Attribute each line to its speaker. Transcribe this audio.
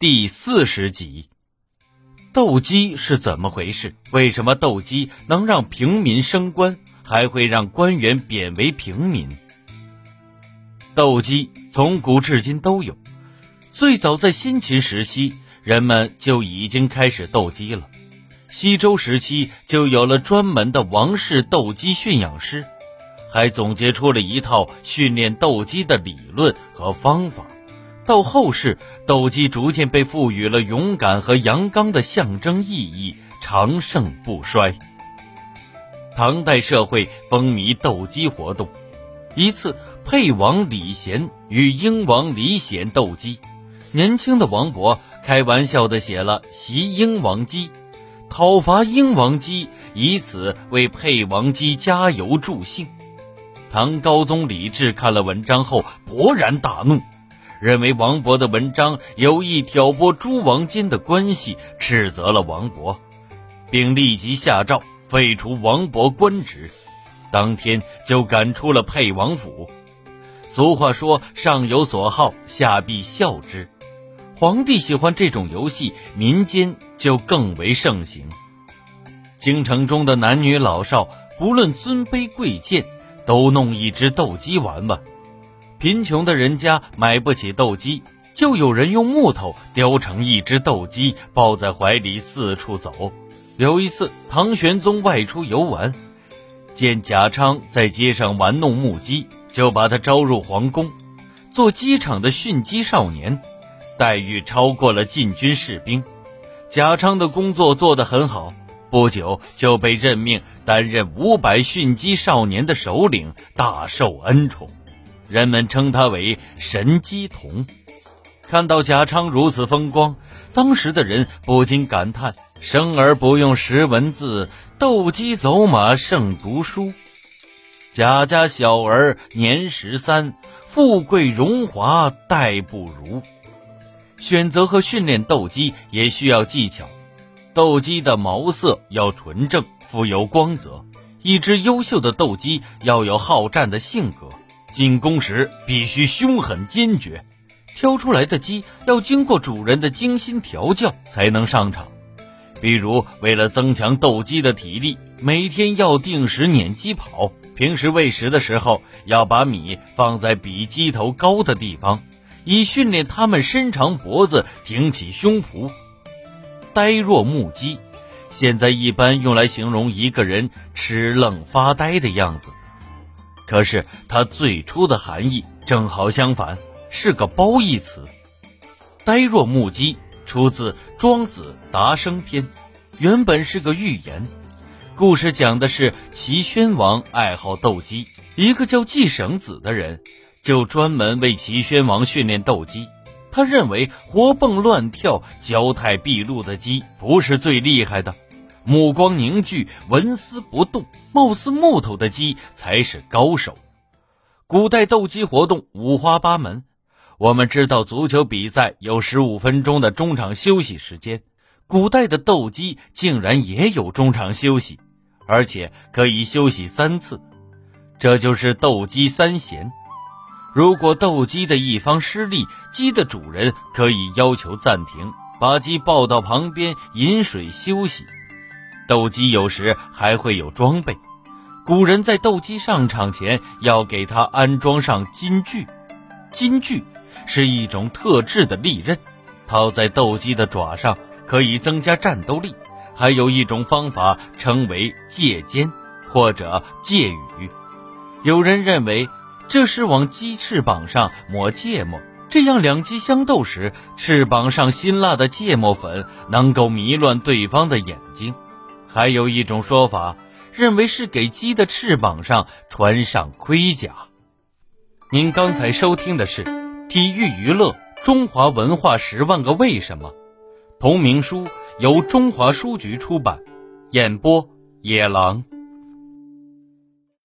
Speaker 1: 第四十集，斗鸡是怎么回事？为什么斗鸡能让平民升官，还会让官员贬为平民？斗鸡从古至今都有，最早在先秦时期，人们就已经开始斗鸡了。西周时期就有了专门的王室斗鸡驯养师，还总结出了一套训练斗鸡的理论和方法。到后世，斗鸡逐渐被赋予了勇敢和阳刚的象征意义，长盛不衰。唐代社会风靡斗鸡活动，一次，沛王李贤与英王李显斗鸡，年轻的王勃开玩笑地写了《袭英王鸡》，讨伐英王鸡，以此为沛王鸡加油助兴。唐高宗李治看了文章后，勃然大怒。认为王勃的文章有意挑拨诸王间的关系，斥责了王勃，并立即下诏废除王勃官职，当天就赶出了沛王府。俗话说：“上有所好，下必效之。”皇帝喜欢这种游戏，民间就更为盛行。京城中的男女老少，不论尊卑贵贱，都弄一只斗鸡玩玩。贫穷的人家买不起斗鸡，就有人用木头雕成一只斗鸡，抱在怀里四处走。有一次，唐玄宗外出游玩，见贾昌在街上玩弄木鸡，就把他招入皇宫，做机场的驯鸡少年，待遇超过了禁军士兵。贾昌的工作做得很好，不久就被任命担任五百驯鸡少年的首领，大受恩宠。人们称他为神机童。看到贾昌如此风光，当时的人不禁感叹：“生而不用识文字，斗鸡走马胜读书。”贾家小儿年十三，富贵荣华待不如。选择和训练斗鸡也需要技巧，斗鸡的毛色要纯正，富有光泽。一只优秀的斗鸡要有好战的性格。进攻时必须凶狠坚决，挑出来的鸡要经过主人的精心调教才能上场。比如，为了增强斗鸡的体力，每天要定时撵鸡跑；平时喂食的时候，要把米放在比鸡头高的地方，以训练它们伸长脖子、挺起胸脯。呆若木鸡，现在一般用来形容一个人痴愣发呆的样子。可是，它最初的含义正好相反，是个褒义词。呆若木鸡出自《庄子·达生篇》，原本是个寓言。故事讲的是齐宣王爱好斗鸡，一个叫季绳子的人就专门为齐宣王训练斗鸡。他认为活蹦乱跳、焦态毕露的鸡不是最厉害的。目光凝聚、纹丝不动、貌似木头的鸡才是高手。古代斗鸡活动五花八门，我们知道足球比赛有十五分钟的中场休息时间，古代的斗鸡竟然也有中场休息，而且可以休息三次，这就是斗鸡三闲。如果斗鸡的一方失利，鸡的主人可以要求暂停，把鸡抱到旁边饮水休息。斗鸡有时还会有装备，古人在斗鸡上场前要给它安装上金具，金具是一种特制的利刃，套在斗鸡的爪上可以增加战斗力。还有一种方法称为借尖或者借羽，有人认为这是往鸡翅膀上抹芥末，这样两鸡相斗时，翅膀上辛辣的芥末粉能够迷乱对方的眼睛。还有一种说法，认为是给鸡的翅膀上穿上盔甲。您刚才收听的是《体育娱乐中华文化十万个为什么》，同名书由中华书局出版，演播野狼。